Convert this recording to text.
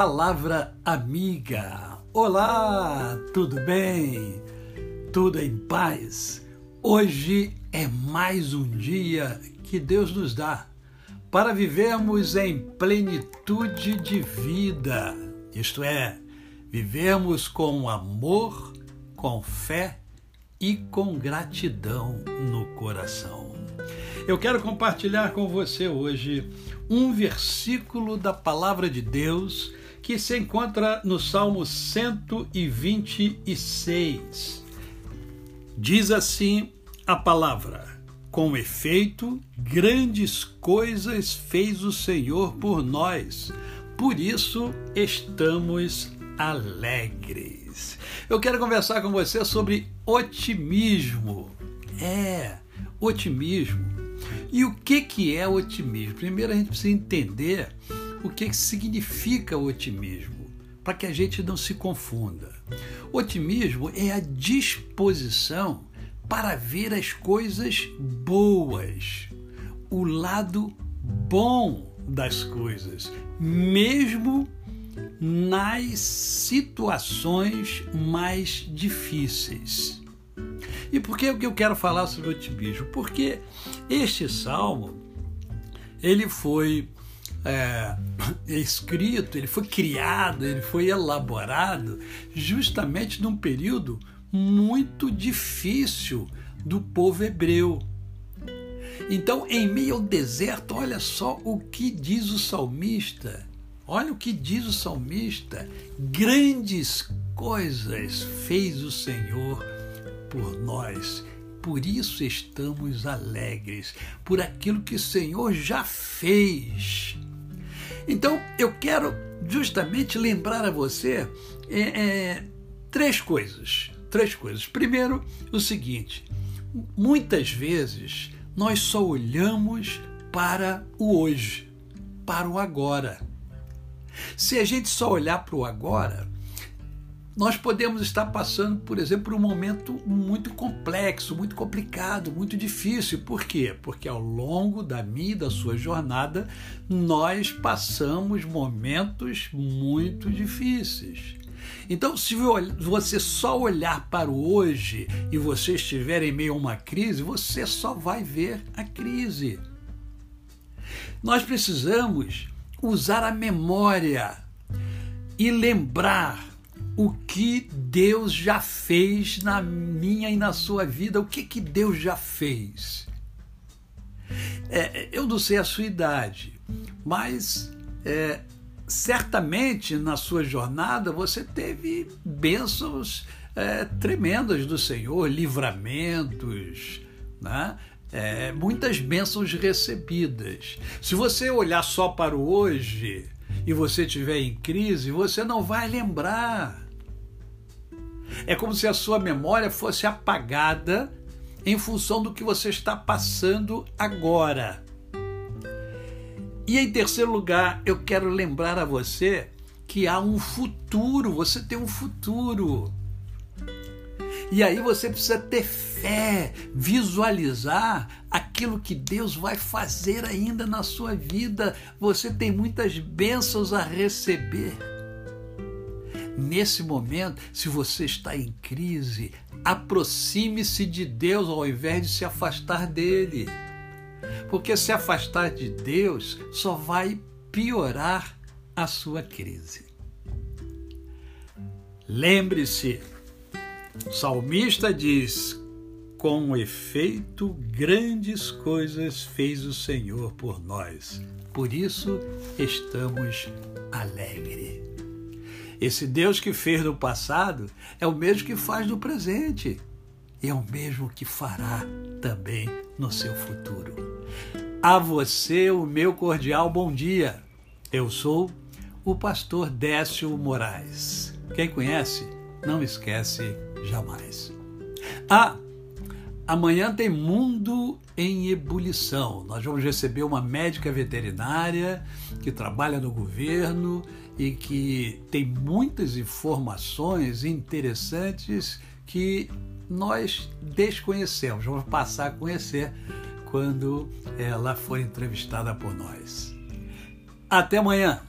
Palavra Amiga. Olá, tudo bem? Tudo em paz? Hoje é mais um dia que Deus nos dá para vivermos em plenitude de vida, isto é, vivemos com amor, com fé e com gratidão no coração. Eu quero compartilhar com você hoje um versículo da palavra de Deus que se encontra no Salmo 126. Diz assim a palavra: Com efeito, grandes coisas fez o Senhor por nós, por isso estamos alegres. Eu quero conversar com você sobre otimismo. É, otimismo. E o que, que é otimismo? Primeiro a gente precisa entender o que significa otimismo, para que a gente não se confunda. Otimismo é a disposição para ver as coisas boas, o lado bom das coisas, mesmo nas situações mais difíceis. E por que eu quero falar sobre otimismo? Porque este salmo ele foi é, escrito, ele foi criado, ele foi elaborado justamente num período muito difícil do povo hebreu. Então, em meio ao deserto, olha só o que diz o salmista. Olha o que diz o salmista: grandes coisas fez o Senhor por nós. Por isso estamos alegres, por aquilo que o Senhor já fez. Então, eu quero justamente lembrar a você é, é, três coisas. Três coisas. Primeiro, o seguinte: muitas vezes nós só olhamos para o hoje, para o agora. Se a gente só olhar para o agora, nós podemos estar passando, por exemplo, por um momento muito complexo, muito complicado, muito difícil. Por quê? Porque ao longo da minha e da sua jornada, nós passamos momentos muito difíceis. Então, se você só olhar para o hoje e você estiver em meio a uma crise, você só vai ver a crise. Nós precisamos usar a memória e lembrar o que Deus já fez na minha e na sua vida. O que, que Deus já fez? É, eu não sei a sua idade, mas é, certamente na sua jornada você teve bênçãos é, tremendas do Senhor, livramentos, né? É, muitas bênçãos recebidas. Se você olhar só para o hoje e você estiver em crise, você não vai lembrar é como se a sua memória fosse apagada em função do que você está passando agora. E em terceiro lugar, eu quero lembrar a você que há um futuro, você tem um futuro. E aí você precisa ter fé, visualizar aquilo que Deus vai fazer ainda na sua vida. Você tem muitas bênçãos a receber. Nesse momento, se você está em crise, aproxime-se de Deus ao invés de se afastar dele. Porque se afastar de Deus só vai piorar a sua crise. Lembre-se, o salmista diz: com efeito, grandes coisas fez o Senhor por nós. Por isso estamos alegres. Esse Deus que fez no passado é o mesmo que faz no presente e é o mesmo que fará também no seu futuro. A você, o meu cordial bom dia. Eu sou o pastor Décio Moraes. Quem conhece, não esquece jamais. Ah, amanhã tem Mundo em Ebulição. Nós vamos receber uma médica veterinária que trabalha no governo e que tem muitas informações interessantes que nós desconhecemos, vamos passar a conhecer quando ela for entrevistada por nós. Até amanhã!